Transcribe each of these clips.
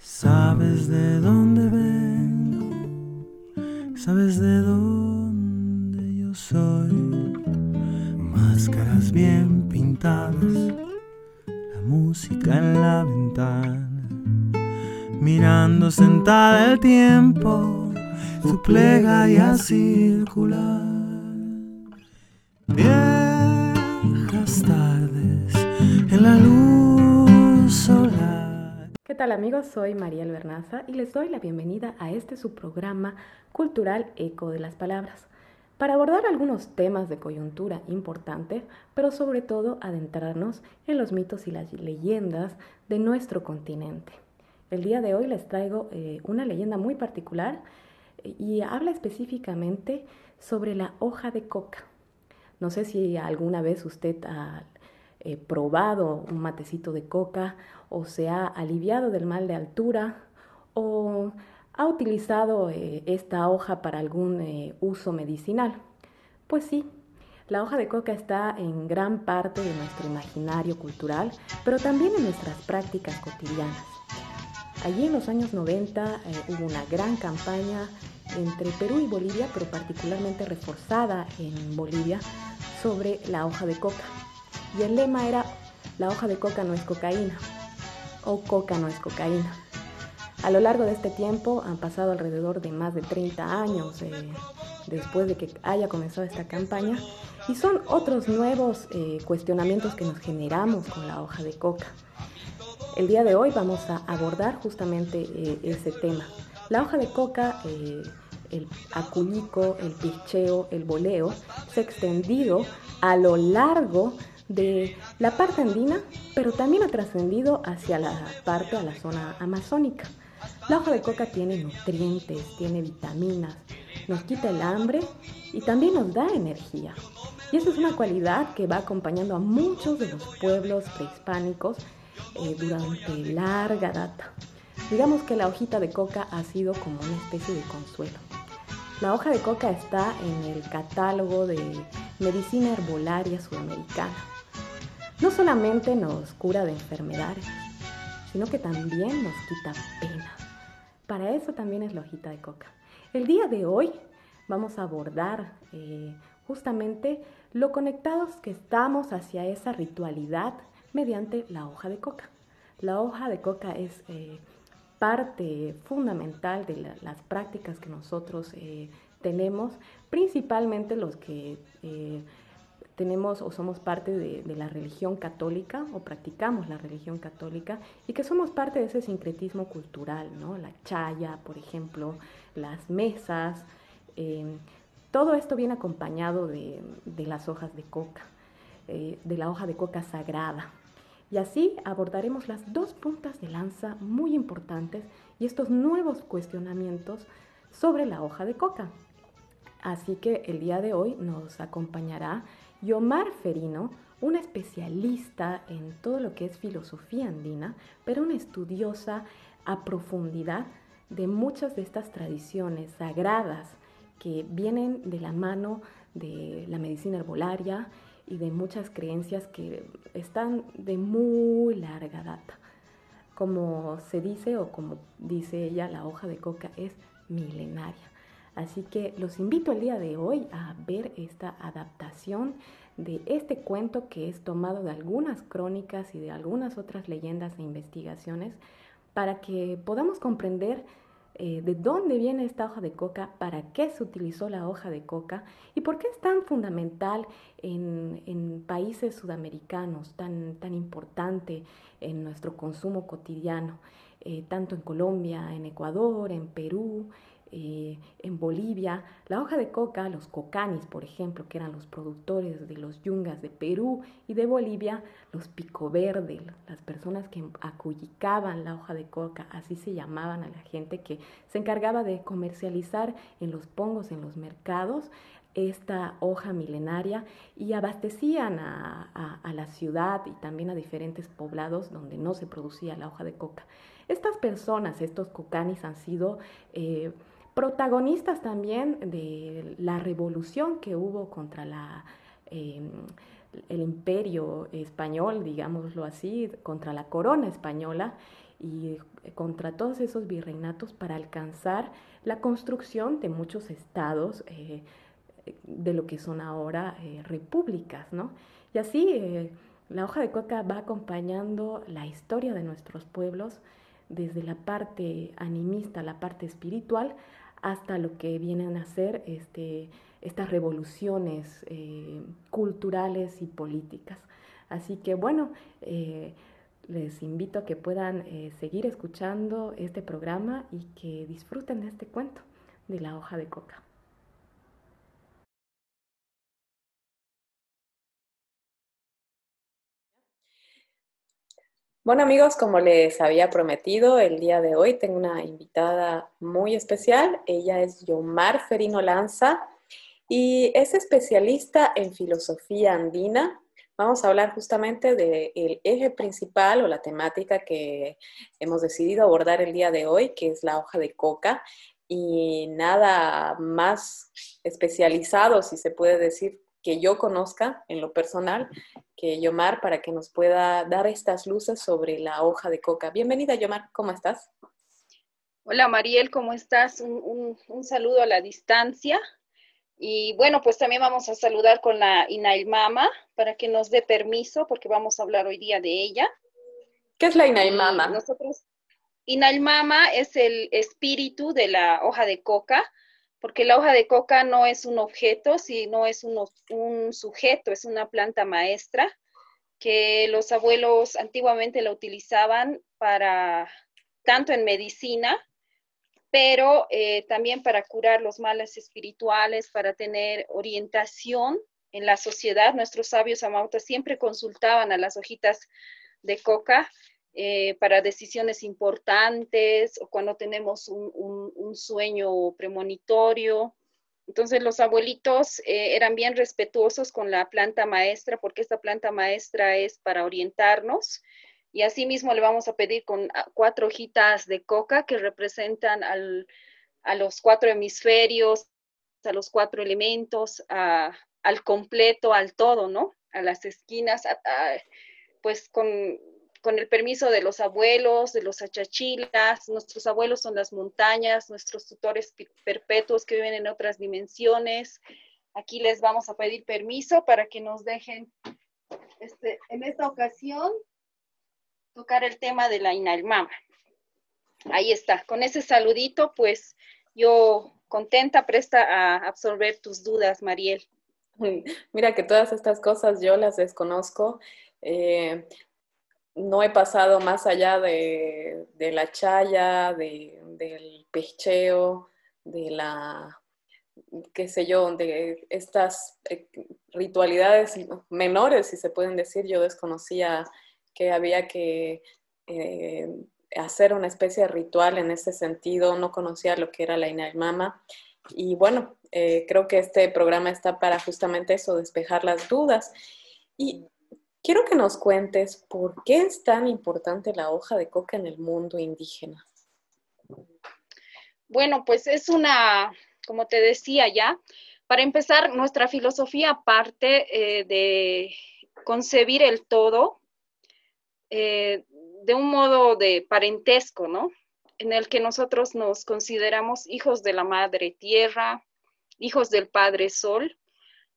Sabes de dónde vengo, sabes de dónde yo soy. Máscaras bien pintadas, la música en la ventana, mirando sentada el tiempo, su plegaria circular. Viejas tardes en la luz solar. ¿Qué tal amigos? Soy María Bernaza y les doy la bienvenida a este su programa cultural Eco de las Palabras, para abordar algunos temas de coyuntura importantes, pero sobre todo adentrarnos en los mitos y las leyendas de nuestro continente. El día de hoy les traigo eh, una leyenda muy particular eh, y habla específicamente sobre la hoja de coca. No sé si alguna vez usted ha eh, probado un matecito de coca o se ha aliviado del mal de altura o ha utilizado eh, esta hoja para algún eh, uso medicinal. Pues sí, la hoja de coca está en gran parte de nuestro imaginario cultural, pero también en nuestras prácticas cotidianas. Allí en los años 90 hubo una gran campaña entre Perú y Bolivia, pero particularmente reforzada en Bolivia, sobre la hoja de coca. Y el lema era, la hoja de coca no es cocaína, o coca no es cocaína. A lo largo de este tiempo han pasado alrededor de más de 30 años eh, después de que haya comenzado esta campaña y son otros nuevos eh, cuestionamientos que nos generamos con la hoja de coca. El día de hoy vamos a abordar justamente eh, ese tema. La hoja de coca el aculico, el picheo, el boleo, se ha extendido a lo largo la parte andina, pero también ha trascendido hacia la parte, a la zona amazónica. La hoja de coca tiene nutrientes, tiene vitaminas, nos quita el hambre y también nos da energía. Y esa es una cualidad que va acompañando a muchos de los pueblos prehispánicos eh, durante larga data. Digamos que la hojita de coca ha sido como una especie de consuelo. La hoja de coca está en el catálogo de medicina herbolaria sudamericana. No solamente nos cura de enfermedades, sino que también nos quita pena. Para eso también es la hojita de coca. El día de hoy vamos a abordar eh, justamente lo conectados que estamos hacia esa ritualidad mediante la hoja de coca. La hoja de coca es eh, parte fundamental de las prácticas que nosotros eh, tenemos, principalmente los que tenemos o somos parte de, la religión católica o practicamos la religión católica y que somos parte de ese sincretismo cultural, ¿no? La chaya, por ejemplo, las mesas, eh, todo esto viene acompañado de, las hojas de coca, de la hoja de coca sagrada, y así abordaremos las dos puntas de lanza muy importantes y estos nuevos cuestionamientos sobre la hoja de coca. Así que el día de hoy nos acompañará Yomar Ferino, una especialista en todo lo que es filosofía andina, pero una estudiosa a profundidad de muchas de estas tradiciones sagradas que vienen de la mano de la medicina herbolaria y de muchas creencias que están de muy larga data. Como se dice o como dice ella, la hoja de coca es milenaria. Así que los invito el día de hoy a ver esta adaptación de este cuento que es tomado de algunas crónicas y de algunas otras leyendas e investigaciones para que podamos comprender eh, de dónde viene esta hoja de coca, para qué se utilizó la hoja de coca y por qué es tan fundamental en, países sudamericanos, tan, tan importante en nuestro consumo cotidiano, eh, tanto en Colombia, en Ecuador, en Perú, eh, en Bolivia, la hoja de coca, los cocanis, por ejemplo, que eran los productores de los yungas de Perú y de Bolivia, los pico verde, las personas que acuyicaban la hoja de coca, así se llamaban a la gente que se encargaba de comercializar en los pongos, en los mercados, esta hoja milenaria y abastecían a, la ciudad y también a diferentes poblados donde no se producía la hoja de coca. Estas personas, estos cocanis, han sido eh, protagonistas también de la revolución que hubo contra la, em, el imperio español, digámoslo así, contra la corona española, y contra todos esos virreinatos para alcanzar la construcción de muchos estados de lo que son ahora repúblicas, ¿no? Y así la hoja de coca va acompañando la historia de nuestros pueblos desde la parte animista, la parte espiritual, hasta lo que vienen a ser este, estas revoluciones eh, culturales y políticas. Así que bueno, eh, les invito a que puedan eh, seguir escuchando este programa y que disfruten de este cuento de la hoja de coca. Bueno amigos, como les había prometido, el día de hoy tengo una invitada muy especial. Ella es Yomar Ferino Lanza y es especialista en filosofía andina. Vamos a hablar justamente del eje principal o la temática que hemos decidido abordar el día de hoy, que es la hoja de coca. Y nada más especializado, si se puede decir, que yo conozca en lo personal, que Yomar, para que nos pueda dar estas luces sobre la hoja de coca. Bienvenida, Yomar, ¿cómo estás? Hola, Mariel, ¿cómo estás? Un, saludo a la distancia. Y bueno, pues también vamos a saludar con la Inailmama para que nos dé permiso, porque vamos a hablar hoy día de ella. ¿Qué es la Inailmama? Nosotros, Inailmama es el espíritu de la hoja de coca, porque la hoja de coca no es un objeto, sino es un, sujeto, es una planta maestra que los abuelos antiguamente la utilizaban para, tanto en medicina, pero eh, también para curar los males espirituales, para tener orientación en la sociedad. Nuestros sabios amautas siempre consultaban a las hojitas de coca eh, para decisiones importantes o cuando tenemos un, sueño premonitorio. Entonces los abuelitos eh, eran bien respetuosos con la planta maestra porque esta planta maestra es para orientarnos y asimismo le vamos a pedir con ah, cuatro hojitas de coca que representan a los cuatro hemisferios, a los cuatro elementos, al completo, al todo, ¿no? A las esquinas, pues con con el permiso de los abuelos, de los achachilas, nuestros abuelos son las montañas, nuestros tutores perpetuos que viven en otras dimensiones. Aquí les vamos a pedir permiso para que nos dejen, este, en esta ocasión, tocar el tema de la Inalmama. Ahí está, con ese saludito, pues yo contenta, presta a absorber tus dudas, Mariel. Mira que todas estas cosas yo las desconozco. Eh, no he pasado más allá de, la chaya, del pecheo, de la, qué sé yo, de estas eh, ritualidades menores, si se pueden decir. Yo desconocía que había que eh, hacer una especie de ritual en ese sentido, no conocía lo que era la Inalmama. Y bueno, eh, creo que este programa está para justamente eso, despejar las dudas. Y Quiero que nos cuentes por qué es tan importante la hoja de coca en el mundo indígena. Bueno, pues es una, como te decía ya, para empezar, nuestra filosofía parte eh, de concebir el todo eh, de un modo de parentesco, ¿no? En el que nosotros nos consideramos hijos de la Madre Tierra, hijos del Padre Sol,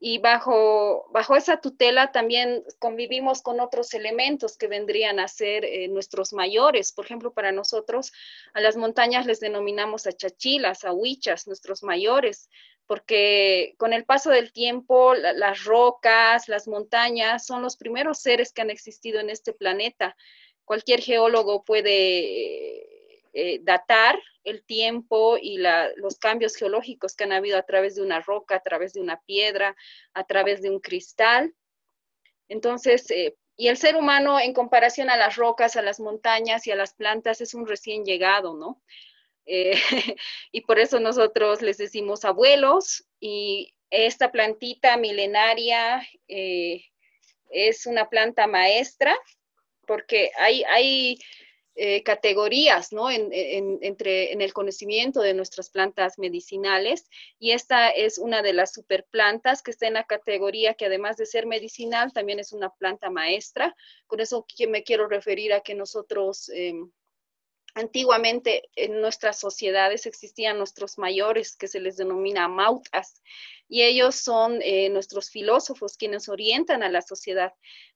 y bajo, bajo esa tutela también convivimos con otros elementos que vendrían a ser eh, nuestros mayores. Por ejemplo, para nosotros a las montañas les denominamos a chachilas, a huichas, nuestros mayores, porque con el paso del tiempo las rocas, las montañas son los primeros seres que han existido en este planeta. Cualquier geólogo puede eh, datar el tiempo y los cambios geológicos que han habido a través de una roca, a través de una piedra, a través de un cristal. Entonces, eh, y el ser humano en comparación a las rocas, a las montañas y a las plantas es un recién llegado, ¿no? Eh, y por eso nosotros les decimos abuelos y esta plantita milenaria es una planta maestra porque hay, hay eh, categorías ¿no? En, entre, en el conocimiento de nuestras plantas medicinales y esta es una de las superplantas que está en la categoría que además de ser medicinal también es una planta maestra. Con eso me quiero referir a que nosotros em, Antiguamente en nuestras sociedades existían nuestros mayores, que se les denomina mautas, y ellos son eh, nuestros filósofos quienes orientan a la sociedad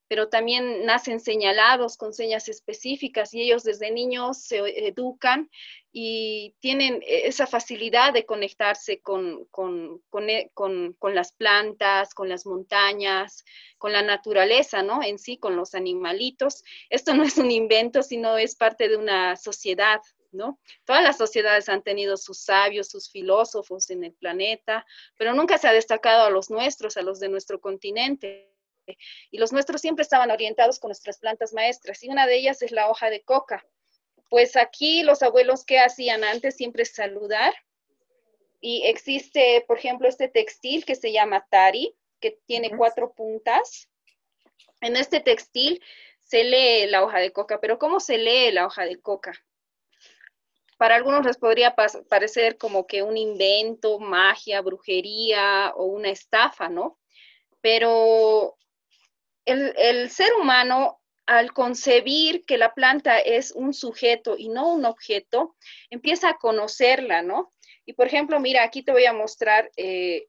pero también nacen señalados con señas específicas y ellos desde niños se educan y tienen esa facilidad de conectarse con, con, e, con, con, las plantas, con las montañas, con la naturaleza, ¿no? En sí, con los animalitos. Esto no es un invento, sino es parte de una sociedad, ¿no? Todas las sociedades han tenido sus sabios, sus filósofos en el planeta, pero nunca se ha destacado a los nuestros, a los de nuestro continente y los nuestros siempre estaban orientados con nuestras plantas maestras y una de ellas es la hoja de coca. Pues aquí los abuelos que hacían antes siempre saludar y existe, por ejemplo, este textil que se llama tari, que tiene cuatro puntas. En este textil se lee la hoja de coca, pero ¿cómo se lee la hoja de coca? Para algunos les podría parecer como que un invento, magia, brujería o una estafa, ¿no? Pero el, ser humano al concebir que la planta es un sujeto y no un objeto, empieza a conocerla, ¿no? Y por ejemplo, mira, aquí te voy a mostrar eh,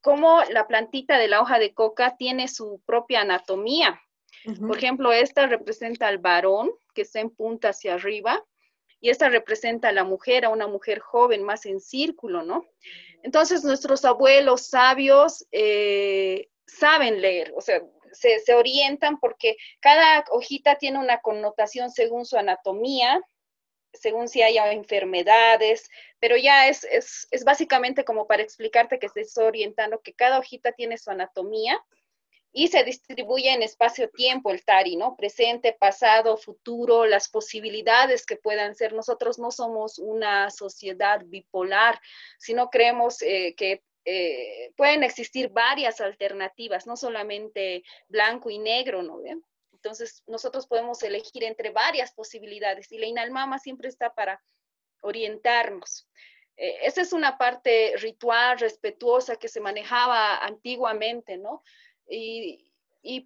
cómo la plantita de la hoja de coca tiene su propia anatomía. Por ejemplo, esta representa al varón que está en punta hacia arriba y esta representa a la mujer, a una mujer joven más en círculo, ¿no? Entonces, nuestros abuelos sabios eh, saben leer, o sea, se, orientan porque cada hojita tiene una connotación según su anatomía, según si haya enfermedades, pero ya es, es, básicamente como para explicarte que se está orientando que cada hojita tiene su anatomía y se distribuye en espacio-tiempo el TARI, ¿no? Presente, pasado, futuro, las posibilidades que puedan ser. Nosotros no somos una sociedad bipolar, sino creemos eh, que eh, pueden existir varias alternativas, no solamente blanco y negro, ¿no ven? Entonces, nosotros podemos elegir entre varias posibilidades y la Inalmama siempre está para orientarnos. Eh, esa es una parte ritual, respetuosa que se manejaba antiguamente, ¿no? Y,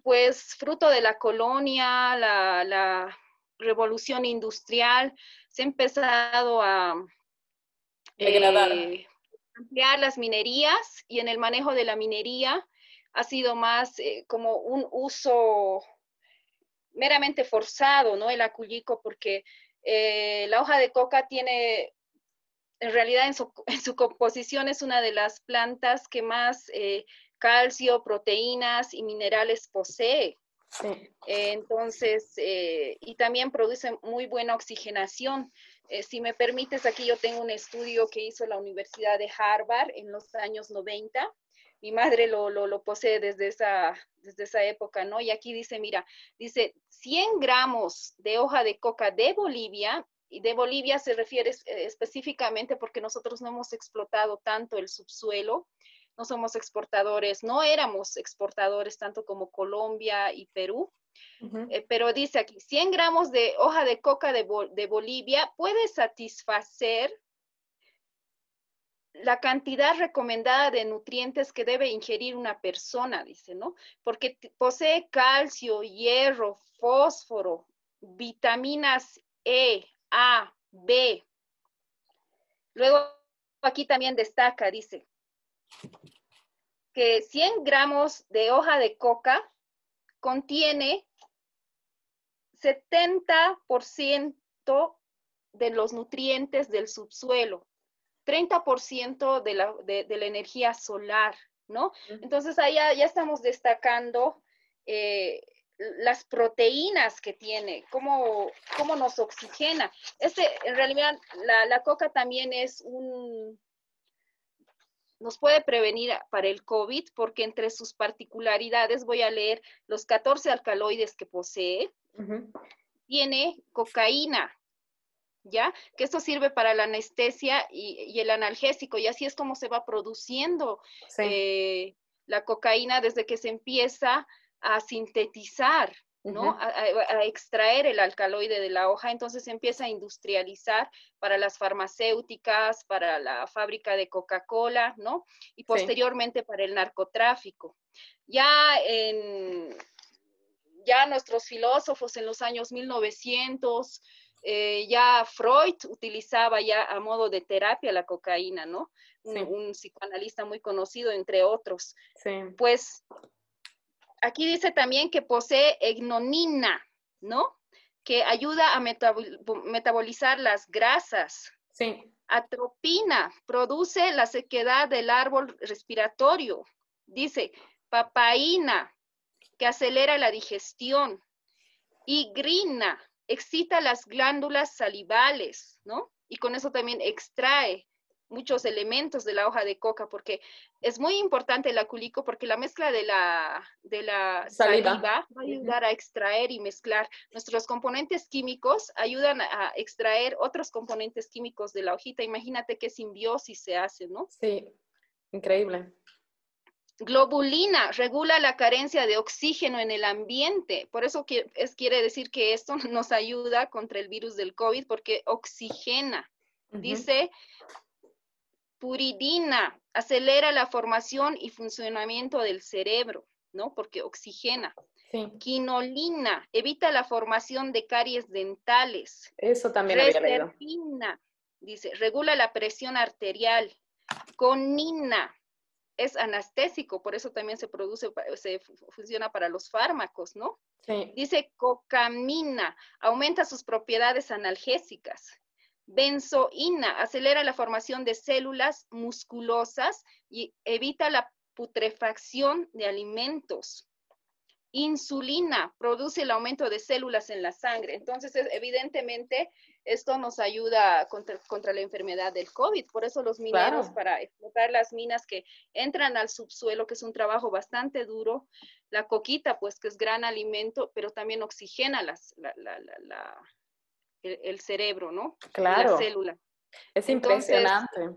pues fruto de la colonia, la, revolución industrial, se ha empezado a ampliar las minerías y en el manejo de la minería ha sido más eh, como un uso meramente forzado, ¿no? El acuyico, porque eh, la hoja de coca tiene, en realidad en su, composición es una de las plantas que más eh, calcio, proteínas y minerales posee. entonces, y también produce muy buena oxigenación. Eh, si me permites, aquí yo tengo un estudio que hizo la Universidad de Harvard en los años 90. Mi madre lo, lo, posee desde esa, desde esa época, ¿no? Y aquí dice, mira, dice 100 gramos de hoja de coca de Bolivia, y de Bolivia se refiere eh, específicamente porque nosotros no hemos explotado tanto el subsuelo, no somos exportadores, no éramos exportadores tanto como Colombia y Perú, eh, pero dice aquí, 100 gramos de hoja de coca de, Bolivia puede satisfacer la cantidad recomendada de nutrientes que debe ingerir una persona, dice, ¿no? Porque posee calcio, hierro, fósforo, vitaminas E, A, B. Luego aquí también destaca, dice, que 100 gramos de hoja de coca contiene 70% de los nutrientes del subsuelo, 30% de la, de, la, energía solar, ¿no? Entonces ahí ya, estamos destacando eh, las proteínas que tiene, cómo, cómo nos oxigena. Este, en realidad, la, la coca también es un, nos puede prevenir para el COVID porque entre sus particularidades voy a leer los 14 alcaloides que posee. Tiene cocaína, ¿ya? Que esto sirve para la anestesia y, el analgésico, y así es como se va produciendo eh, la cocaína desde que se empieza a sintetizar ¿no? a, extraer el alcaloide de la hoja, entonces se empieza a industrializar para las farmacéuticas, para la fábrica de Coca-Cola, ¿no? Y posteriormente para el narcotráfico. Ya en, ya nuestros filósofos en los años 1900 eh, ya Freud utilizaba ya a modo de terapia la cocaína, ¿no? Un, psicoanalista muy conocido, entre otros. Sí. Pues aquí dice también que posee egnonina, ¿no? Que ayuda a metabolizar las grasas. Sí. Atropina, produce la sequedad del árbol respiratorio. Dice, papaína, que acelera la digestión. Y grina, excita las glándulas salivales, ¿no? Y con eso también extrae muchos elementos de la hoja de coca, porque es muy importante el aculico, porque la mezcla de la, de la saliva. va a ayudar a extraer y mezclar. Nuestros componentes químicos ayudan a extraer otros componentes químicos de la hojita. Imagínate qué simbiosis se hace, ¿no? Sí, increíble. Globulina regula la carencia de oxígeno en el ambiente. Por eso es, quiere decir que esto nos ayuda contra el virus del COVID porque oxigena. Dice puridina, acelera la formación y funcionamiento del cerebro, ¿no? Porque oxigena. Quinolina, evita la formación de caries dentales. Eso también había leído. dice, regula la presión arterial. Conina, es anestésico, por eso también se produce, se funciona para los fármacos, ¿no? Sí. Dice cocamina, aumenta sus propiedades analgésicas. Benzoína, acelera la formación de células musculosas y evita la putrefacción de alimentos. Insulina produce el aumento de células en la sangre. Entonces, evidentemente, esto nos ayuda contra, la enfermedad del COVID. Por eso los mineros, para explotar las minas que entran al subsuelo, que es un trabajo bastante duro, la coquita, pues que es gran alimento, pero también oxigena las, el, cerebro, ¿no? Claro. La célula. Es impresionante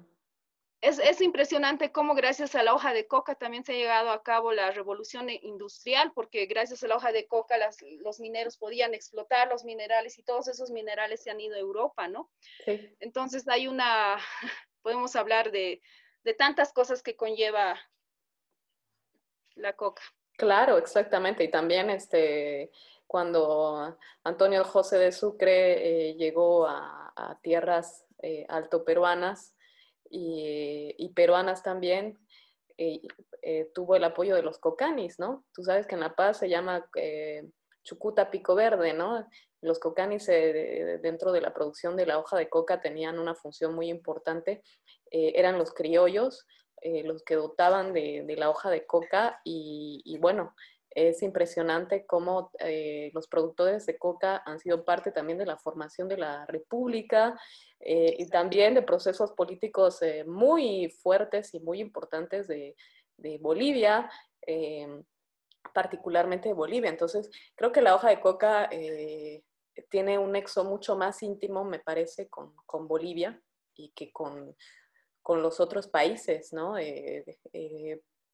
es, impresionante cómo gracias a la hoja de coca también se ha llegado a cabo la revolución industrial, porque gracias a la hoja de coca los mineros podían explotar los minerales y todos esos minerales se han ido a Europa, ¿no? Sí. Entonces hay una, podemos hablar de, de tantas cosas que conlleva la coca. Claro, exactamente. Y también este, cuando Antonio José de Sucre eh, llegó a, tierras eh, alto peruanas, y, peruanas también, eh, eh, tuvo el apoyo de los cocanis, ¿no? Tú sabes que en La Paz se llama Chucuta Pico Verde, ¿no? Los cocanis dentro de la producción de la hoja de coca tenían una función muy importante, eran los criollos, los que dotaban de, la hoja de coca y bueno, es impresionante cómo eh, los productores de coca han sido parte también de la formación de la República eh, y también de procesos políticos eh, muy fuertes y muy importantes de, Bolivia, particularmente de Bolivia. Entonces, creo que la hoja de coca tiene un nexo mucho más íntimo, me parece, con, Bolivia y que con, con los otros países, ¿no?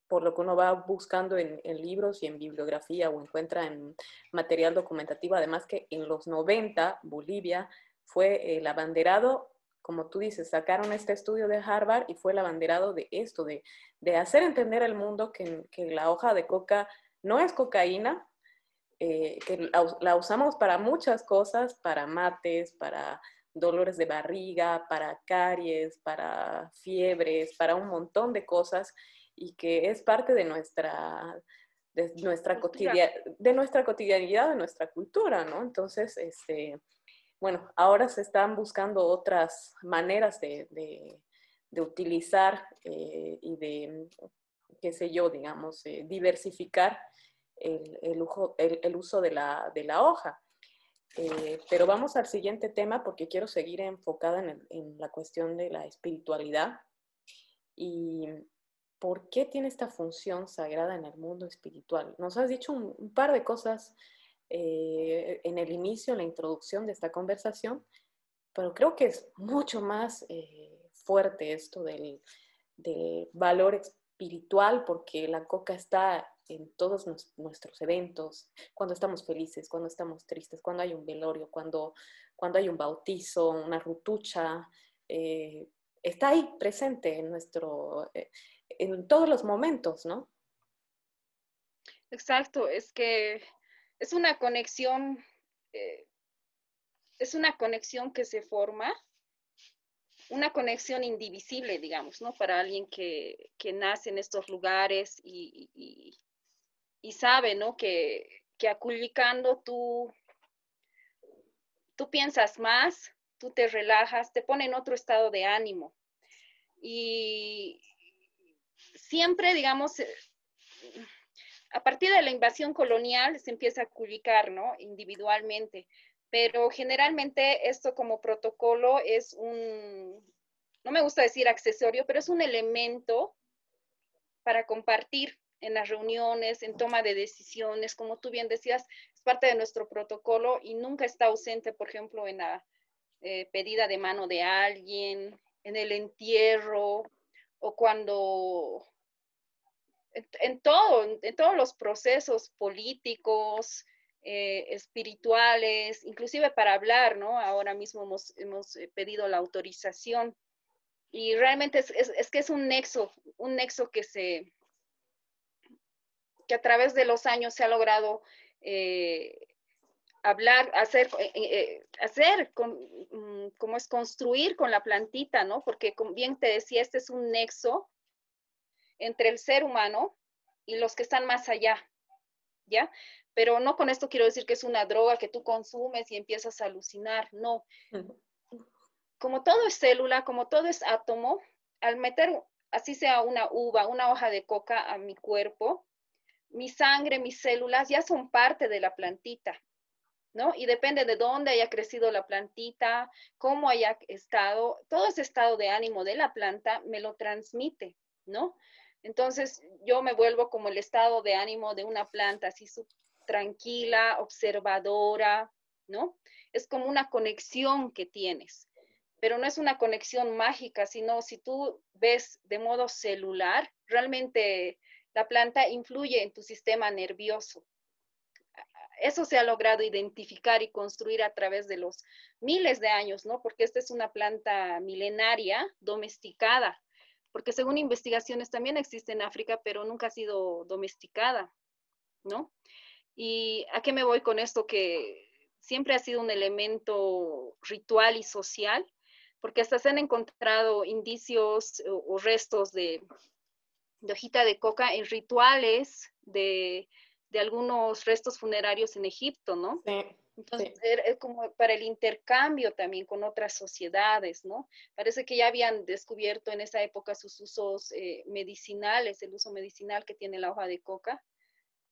Por lo que uno va buscando en, libros y en bibliografía o encuentra en material documentativo. Además que en los 90 Bolivia fue el abanderado, como tú dices, sacaron este estudio de Harvard y fue el abanderado de esto, de, hacer entender al mundo que, la hoja de coca no es cocaína, eh, que la, usamos para muchas cosas, para mates, para dolores de barriga, para caries, para fiebres, para un montón de cosas y que es parte de nuestra, de nuestra, de nuestra cotidianidad, de nuestra cultura, ¿no? Entonces, este, bueno, ahora se están buscando otras maneras de, de, utilizar eh, y de, qué sé yo, digamos, eh, diversificar el, el, el, uso de la, de la hoja. Eh, pero vamos al siguiente tema porque quiero seguir enfocada en, en la cuestión de la espiritualidad. Y por qué tiene esta función sagrada en el mundo espiritual. Nos has dicho un, par de cosas eh, en el inicio, en la introducción de esta conversación, pero creo que es mucho más eh, fuerte esto del, valor espiritual porque la coca está en todos nuestros eventos, cuando estamos felices, cuando estamos tristes, cuando hay un velorio, cuando, cuando hay un bautizo, una rutucha, eh, está ahí presente en nuestro, en todos los momentos, ¿no? Exacto, es que es una conexión eh, es una conexión que se forma, una conexión indivisible, digamos, ¿no? Para alguien que, nace en estos lugares y, sabe, ¿no? Que, que aculicando tú, tú piensas más, tú te relajas, te pone en otro estado de ánimo. Y siempre, digamos, eh, a partir de la invasión colonial se empieza a culicar, ¿no? Individualmente. Pero generalmente esto como protocolo es un, no me gusta decir accesorio, pero es un elemento para compartir en las reuniones, en toma de decisiones, como tú bien decías, es parte de nuestro protocolo y nunca está ausente, por ejemplo, en la eh, pedida de mano de alguien, en el entierro o cuando en, todo, en, todos los procesos políticos, eh, espirituales, inclusive para hablar, ¿no? Ahora mismo hemos, hemos eh, pedido la autorización y realmente es, es, que es un nexo, un nexo que se, que a través de los años se ha logrado eh, hablar, hacer, hacer mm, como es construir con la plantita, ¿no? Porque como bien te decía, este es un nexo entre el ser humano y los que están más allá, ¿ya? Pero no con esto quiero decir que es una droga que tú consumes y empiezas a alucinar, no. Como todo es célula, como todo es átomo, al meter, así sea una uva, una hoja de coca a mi cuerpo, mi sangre, mis células ya son parte de la plantita, ¿no? Y depende de dónde haya crecido la plantita, cómo haya estado, todo ese estado de ánimo de la planta me lo transmite, ¿no? Entonces yo me vuelvo como el estado de ánimo de una planta, así tranquila, observadora, ¿no? Es como una conexión que tienes, pero no es una conexión mágica, sino si tú ves de modo celular, realmente la planta influye en tu sistema nervioso. Eso se ha logrado identificar y construir a través de los miles de años, ¿no? Porque esta es una planta milenaria, domesticada, porque según investigaciones también existe en África, pero nunca ha sido domesticada, ¿no? ¿Y a qué me voy con esto? Que siempre ha sido un elemento ritual y social, porque hasta se han encontrado indicios o, restos de, hojita de coca en rituales de, de, algunos restos funerarios en Egipto, ¿no? Sí. Entonces, es como para el intercambio también con otras sociedades, ¿no? Parece que ya habían descubierto en esa época sus usos eh, medicinales, el uso medicinal que tiene la hoja de coca,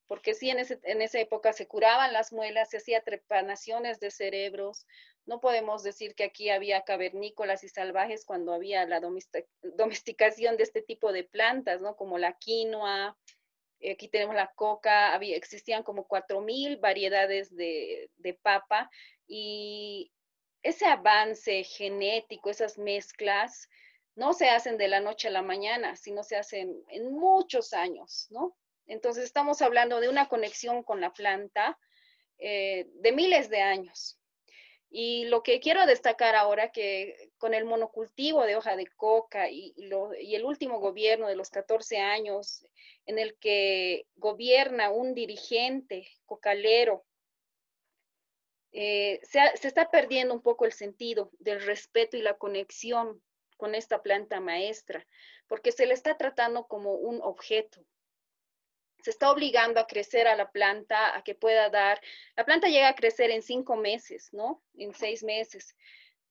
porque sí, en, en esa época se curaban las muelas, se hacía trepanaciones de cerebros. No podemos decir que aquí había cavernícolas y salvajes cuando había la domesticación de este tipo de plantas, ¿no? Como la quinoa, aquí tenemos la coca, había, existían como 4.000 variedades de, de papa y ese avance genético, esas mezclas, no se hacen de la noche a la mañana, sino se hacen en muchos años, ¿no? Entonces estamos hablando de una conexión con la planta eh, de miles de años. Y lo que quiero destacar ahora que con el monocultivo de hoja de coca y, el último gobierno de los 14 años en el que gobierna un dirigente cocalero, eh, se, se, está perdiendo un poco el sentido del respeto y la conexión con esta planta maestra, porque se le está tratando como un objeto, se está obligando a crecer a la planta, a que pueda dar, la planta llega a crecer en cinco meses, ¿no? En seis meses,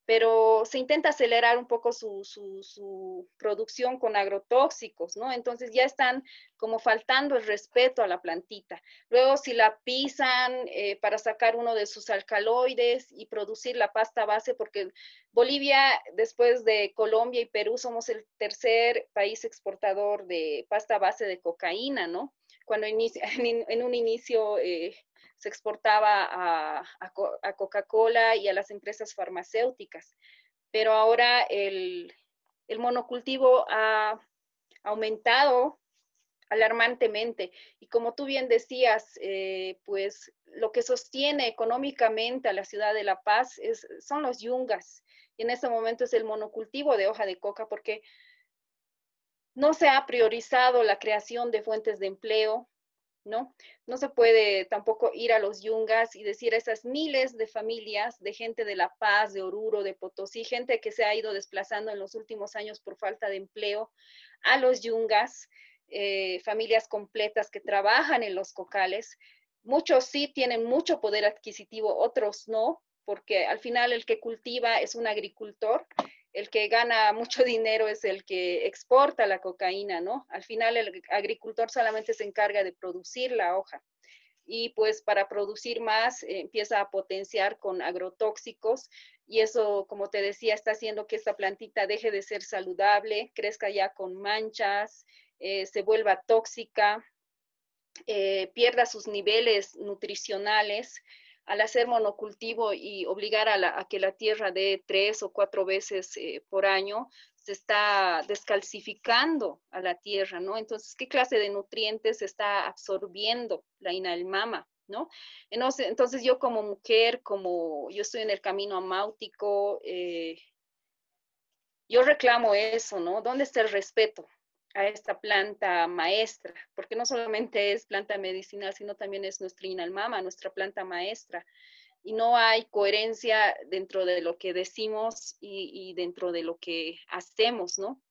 pero se intenta acelerar un poco su, su, producción con agrotóxicos, ¿no? Entonces ya están como faltando el respeto a la plantita. Luego si la pisan eh, para sacar uno de sus alcaloides y producir la pasta base, porque Bolivia, después de Colombia y Perú, somos el tercer país exportador de pasta base de cocaína, ¿no? cuando en, un inicio eh, se exportaba a, Coca-Cola y a las empresas farmacéuticas, pero ahora el, monocultivo ha aumentado alarmantemente. Y como tú bien decías, eh, pues lo que sostiene económicamente a la ciudad de La Paz son los yungas. Y en este momento es el monocultivo de hoja de coca, porque no se ha priorizado la creación de fuentes de empleo, ¿no? No se puede tampoco ir a los yungas y decir a esas miles de familias de gente de La Paz, de Oruro, de Potosí, gente que se ha ido desplazando en los últimos años por falta de empleo, a los yungas, eh, familias completas que trabajan en los cocales. Muchos sí tienen mucho poder adquisitivo, otros no, porque al final el que cultiva es un agricultor el que gana mucho dinero es el que exporta la cocaína, ¿no? Al final el agricultor solamente se encarga de producir la hoja y pues para producir más eh, empieza a potenciar con agrotóxicos y eso, como te decía, está haciendo que esta plantita deje de ser saludable, crezca ya con manchas, eh, se vuelva tóxica, eh, pierda sus niveles nutricionales al hacer monocultivo y obligar a, que la tierra dé tres o cuatro veces eh, por año, se está descalcificando a la tierra, ¿no? Entonces, ¿qué clase de nutrientes está absorbiendo la inalmama? ¿no? Entonces, yo como mujer, como yo estoy en el camino amáutico, eh, yo reclamo eso, ¿no? ¿Dónde está el respeto? A esta planta maestra, porque no solamente es planta medicinal, sino también es nuestra inalmama, nuestra planta maestra. Y no hay coherencia dentro de lo que decimos y, y dentro de lo que hacemos, ¿no?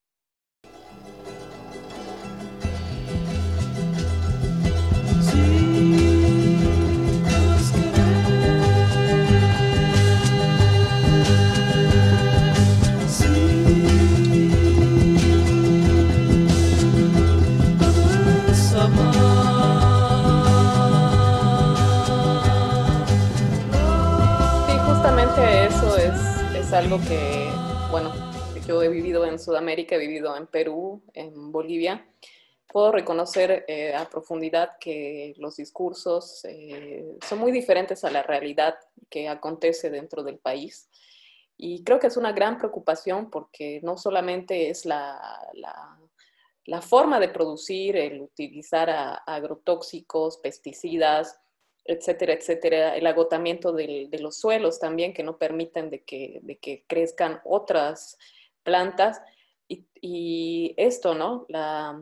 Algo que, bueno, yo he vivido en Sudamérica, he vivido en Perú, en Bolivia. Puedo reconocer eh, a profundidad que los discursos eh, son muy diferentes a la realidad que acontece dentro del país. Y creo que es una gran preocupación porque no solamente es la, la, forma de producir, el utilizar agrotóxicos, pesticidas, etcétera, etcétera, el agotamiento de los suelos también que no permiten de que, de que crezcan otras plantas y, esto, ¿no? La,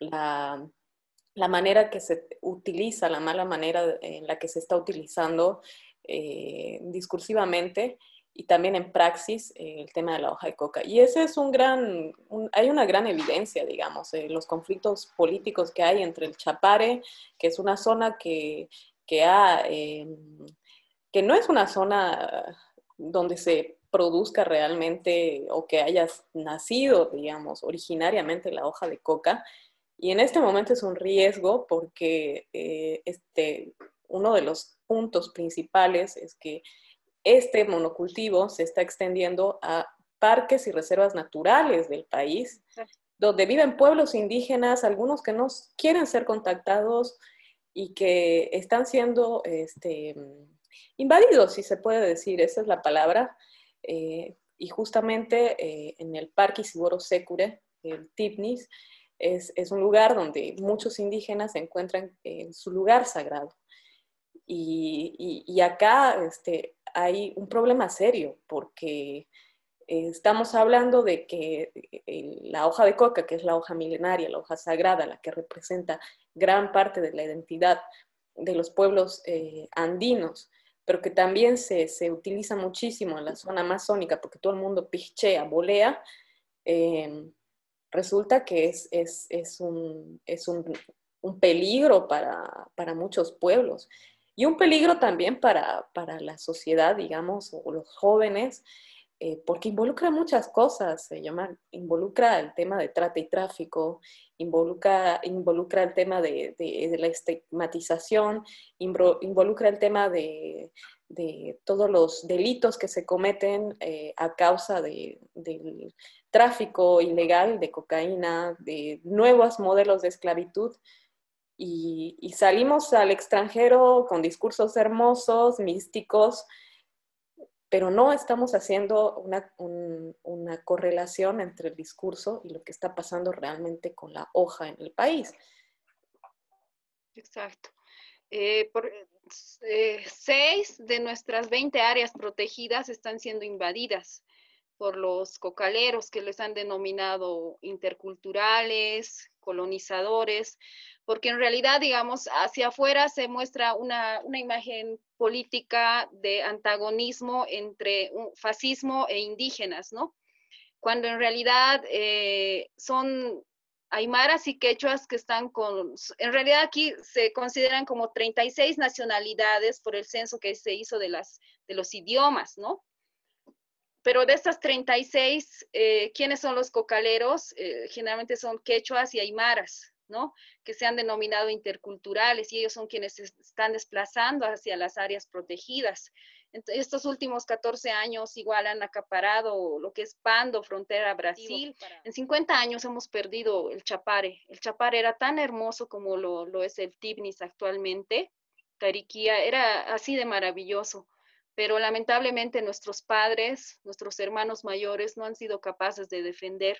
la, manera que se utiliza, la mala manera en la que se está utilizando eh, discursivamente y también en praxis eh, el tema de la hoja de coca. Y ese es un gran, hay una gran evidencia, digamos, en los conflictos políticos que hay entre el Chapare, que es una zona que que, em, que no es una zona donde se produzca realmente o que hayas nacido, digamos, originariamente la hoja de coca. Y en este momento es un riesgo porque eh, este, uno de los puntos principales es que este monocultivo se está extendiendo a parques y reservas naturales del país, donde viven pueblos indígenas, algunos que no quieren ser contactados y que están siendo este, invadidos, si se puede decir, esa es la palabra. Eh, y justamente eh, en el Parque Isidoro Secure, el Tipnis, es, es, un lugar donde muchos indígenas se encuentran en su lugar sagrado. Y, y, acá este, hay un problema serio porque estamos hablando de que la hoja de coca, que es la hoja milenaria, la hoja sagrada, la que representa gran parte de la identidad de los pueblos eh, andinos, pero que también se, utiliza muchísimo en la zona amazónica porque todo el mundo pichea, bolea, resulta que es, es, un, un, peligro para, para, muchos pueblos. Y un peligro también para, para la sociedad, digamos, o los jóvenes eh, porque involucra muchas cosas, se llama, involucra el tema de trata y tráfico, involucra, involucra el tema de, la estigmatización, involucra el tema de, todos los delitos que se cometen eh, a causa del tráfico ilegal de cocaína, de nuevos modelos de esclavitud. Y, y salimos al extranjero con discursos hermosos, místicos, pero no estamos haciendo una, correlación entre el discurso y lo que está pasando realmente con la hoja en el país. Exacto. Eh, por, eh, seis de nuestras 20 áreas protegidas están siendo invadidas por los cocaleros que les han denominado interculturales, colonizadores, porque en realidad, digamos, hacia afuera se muestra una, imagen política de antagonismo entre fascismo e indígenas, ¿no? Cuando en realidad eh, son aymaras y quechuas que están con, en realidad aquí se consideran como 36 nacionalidades por el censo que se hizo de, las, de los idiomas, ¿no? Pero de estas 36, eh, ¿quiénes son los cocaleros? Eh, generalmente son quechuas y aymaras, ¿no? Que se han denominado interculturales y ellos son quienes se están desplazando hacia las áreas protegidas estos últimos 14 años igual han acaparado lo que es Pando, frontera Brasil. En 50 años hemos perdido el Chapare. El Chapare era tan hermoso como lo, lo es el Tibnis actualmente. Cariquía era así de maravilloso, pero lamentablemente nuestros padres, nuestros hermanos mayores no han sido capaces de defender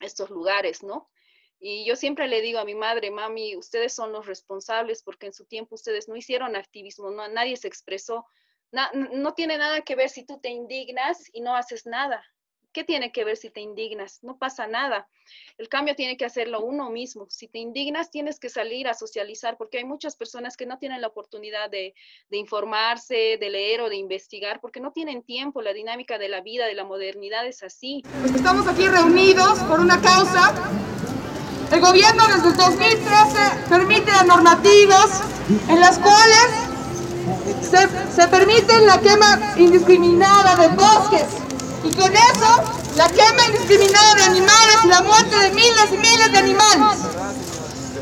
estos lugares, ¿no? Y yo siempre le digo a mi madre, mami, ustedes son los responsables porque en su tiempo ustedes no hicieron activismo, no, nadie se expresó, no, tiene nada que ver si tú te indignas y no haces nada. ¿Qué tiene que ver si te indignas? No pasa nada. El cambio tiene que hacerlo uno mismo. Si te indignas, tienes que salir a socializar, porque hay muchas personas que no tienen la oportunidad de, informarse, de leer o de investigar, porque no tienen tiempo. La dinámica de la vida, de la modernidad es así. Estamos aquí reunidos por una causa. El gobierno desde el 2013 permite las normativas en las cuales se, se permite la quema indiscriminada de bosques y con eso la quema indiscriminada de animales y la muerte de miles y miles de animales.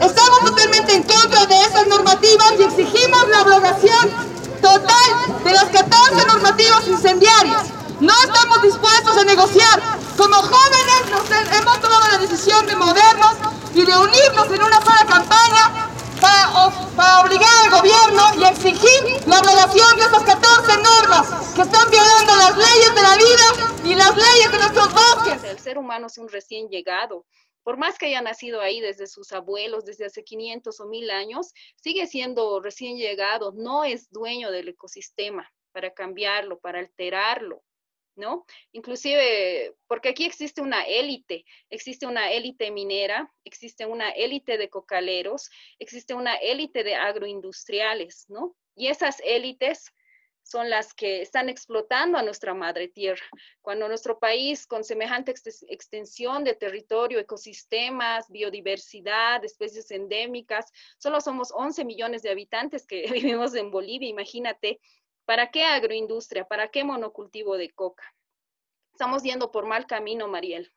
Estamos totalmente en contra de esas normativas y exigimos la abrogación total de las 14 normativas incendiarias. No estamos dispuestos a negociar. Como jóvenes hemos tomado la decisión de movernos y de unirnos en una sola campaña para, obligar al gobierno y exigir la abrogación de esas 14 normas que están violando las leyes de la vida y las leyes de nuestros bosques. El ser humano es un recién llegado. Por más que haya nacido ahí desde sus abuelos, desde hace 500 o 1000 años, sigue siendo recién llegado, no es dueño del ecosistema para cambiarlo, para alterarlo. ¿no? Inclusive, porque aquí existe una élite, existe una élite minera, existe una élite de cocaleros, existe una élite de agroindustriales, ¿no? Y esas élites son las que están explotando a nuestra madre tierra. Cuando nuestro país, con semejante extensión de territorio, ecosistemas, biodiversidad, especies endémicas, solo somos 11 millones de habitantes que vivimos en Bolivia, imagínate ¿Para qué agroindustria? ¿Para qué monocultivo de coca? Estamos yendo por mal camino, Mariel.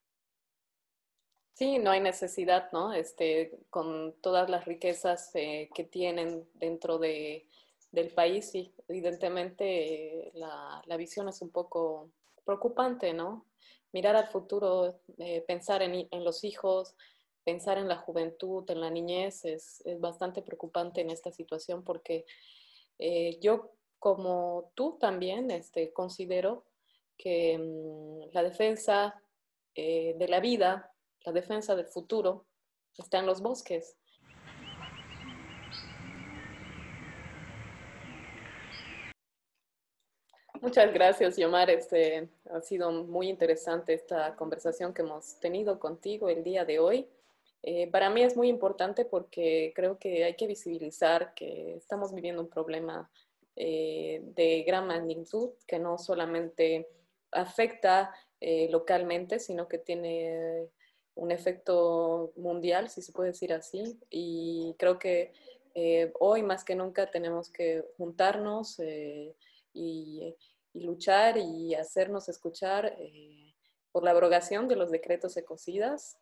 Sí, no hay necesidad, ¿no? Este, con todas las riquezas eh, que tienen dentro de, del país, sí, evidentemente la, visión es un poco preocupante, ¿no? Mirar al futuro, eh, pensar en, los hijos, pensar en la juventud, en la niñez, es, bastante preocupante en esta situación porque eh, yo como tú también este, considero que mm, la defensa eh, de la vida, la defensa del futuro, está en los bosques. Muchas gracias, Yomar. Este, ha sido muy interesante esta conversación que hemos tenido contigo el día de hoy. Eh, para mí es muy importante porque creo que hay que visibilizar que estamos viviendo un problema eh, de gran magnitud que no solamente afecta eh, localmente, sino que tiene un efecto mundial, si se puede decir así. Y creo que eh, hoy más que nunca tenemos que juntarnos y, luchar y hacernos escuchar por la abrogación de los decretos ecocidas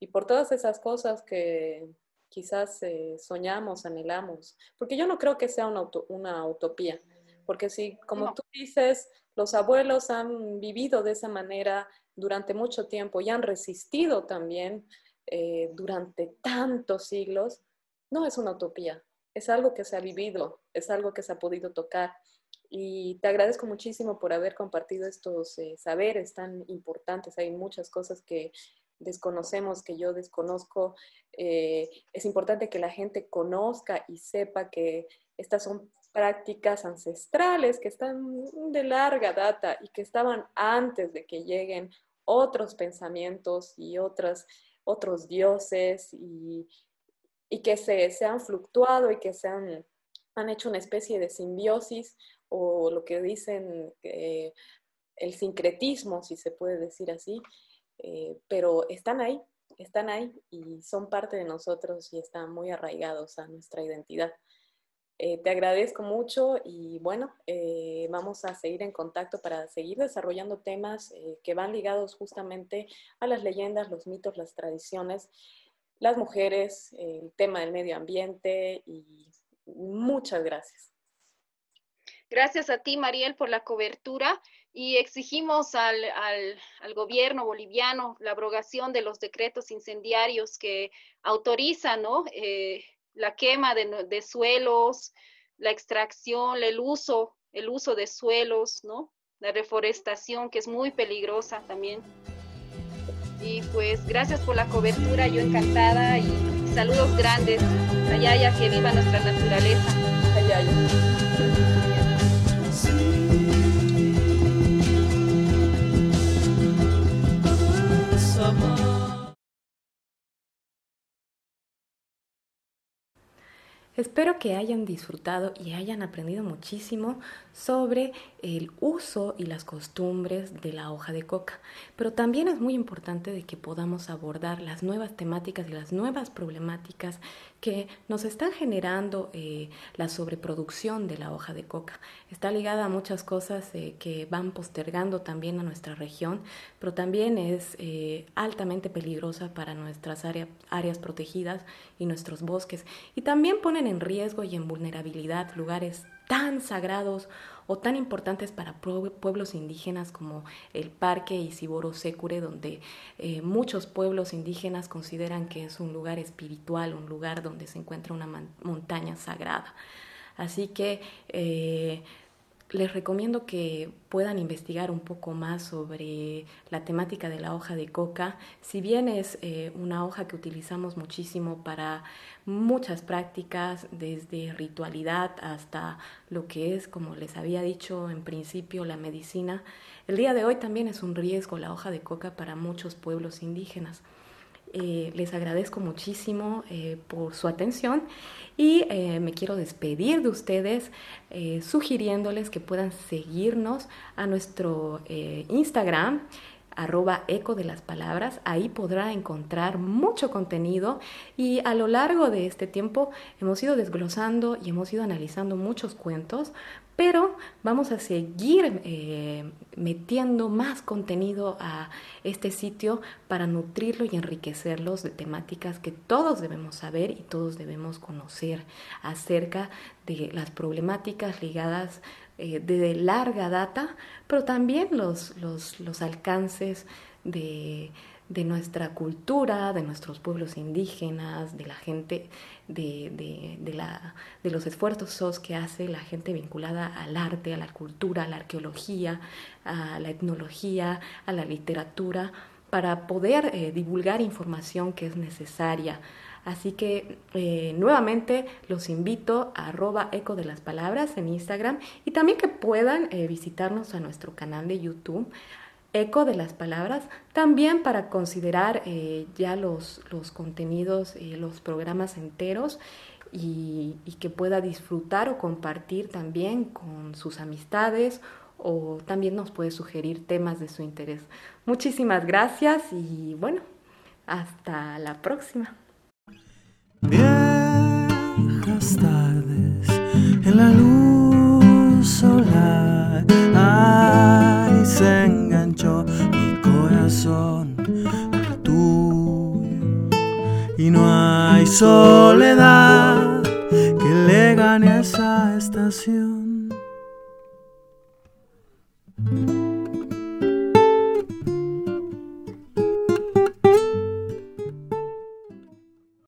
y por todas esas cosas que, quizás eh, soñamos, anhelamos, porque yo no creo que sea una, una utopía, porque si, como tú dices, los abuelos han vivido de esa manera durante mucho tiempo y han resistido también eh, durante tantos siglos, no es una utopía, es algo que se ha vivido, es algo que se ha podido tocar. Y te agradezco muchísimo por haber compartido estos eh, saberes tan importantes. Hay muchas cosas que desconocemos, que yo desconozco. Eh, es importante que la gente conozca y sepa que estas son prácticas ancestrales que están de larga data y que estaban antes de que lleguen otros pensamientos y otras otros dioses y, que se, se, han fluctuado y que se han, han, hecho una especie de simbiosis o lo que dicen eh, el sincretismo, si se puede decir así, eh, pero están ahí, están ahí y son parte de nosotros y están muy arraigados a nuestra identidad. Eh, te agradezco mucho y bueno, vamos a seguir en contacto para seguir desarrollando temas que van ligados justamente a las leyendas, los mitos, las tradiciones, las mujeres, el tema del medio ambiente y muchas gracias. Gracias a ti, Mariel, por la cobertura y exigimos al, gobierno boliviano la abrogación de los decretos incendiarios que autorizan eh, la quema de, suelos, la extracción, el uso, el uso de suelos, ¿no? la reforestación que es muy peligrosa también. Y pues gracias por la cobertura, yo encantada y saludos grandes. Ayaya, que viva nuestra naturaleza. Ayaya. Espero que hayan disfrutado y hayan aprendido muchísimo sobre el uso y las costumbres de la hoja de coca, pero también es muy importante de que podamos abordar las nuevas temáticas y las nuevas problemáticas que nos están generando eh, la sobreproducción de la hoja de coca. Está ligada a muchas cosas eh, que van postergando también a nuestra región, pero también es eh, altamente peligrosa para nuestras áreas protegidas y nuestros bosques. Y también ponen en riesgo y en vulnerabilidad lugares tan sagrados o tan importantes para pueblos indígenas como el Parque Isiboro Secure, donde eh, muchos pueblos indígenas consideran que es un lugar espiritual, un lugar donde se encuentra una montaña sagrada. Así que eh, les recomiendo que puedan investigar un poco más sobre la temática de la hoja de coca. Si bien es eh, una hoja que utilizamos muchísimo para muchas prácticas, desde ritualidad hasta lo que es, como les había dicho en principio, la medicina, el día de hoy también es un riesgo la hoja de coca para muchos pueblos indígenas. Eh, les agradezco muchísimo eh, por su atención y eh, me quiero despedir de ustedes sugiriéndoles que puedan seguirnos a nuestro Instagram arroba eco de las palabras, ahí podrá encontrar mucho contenido y a lo largo de este tiempo hemos ido desglosando y hemos ido analizando muchos cuentos pero vamos a seguir eh, metiendo más contenido a este sitio para nutrirlo y enriquecerlos de temáticas que todos debemos saber y todos debemos conocer acerca de las problemáticas ligadas eh, de larga data, pero también los, los alcances de de nuestra cultura, de nuestros pueblos indígenas, de la gente, de, la, de los esfuerzos que hace la gente vinculada al arte, a la cultura, a la arqueología, a la etnología, a la literatura, para poder eh, divulgar información que es necesaria. Así que eh, nuevamente los invito a arroba eco de las palabras en Instagram y también que puedan eh, visitarnos a nuestro canal de YouTube eco de las palabras, también para considerar eh, ya los, los contenidos, los programas enteros y, que pueda disfrutar o compartir también con sus amistades o también nos puede sugerir temas de su interés. Muchísimas gracias y bueno, hasta la próxima. Viejas tardes en la luz solar. Ay, mi corazón al tuyo y no hay soledad que le gane a esa estación.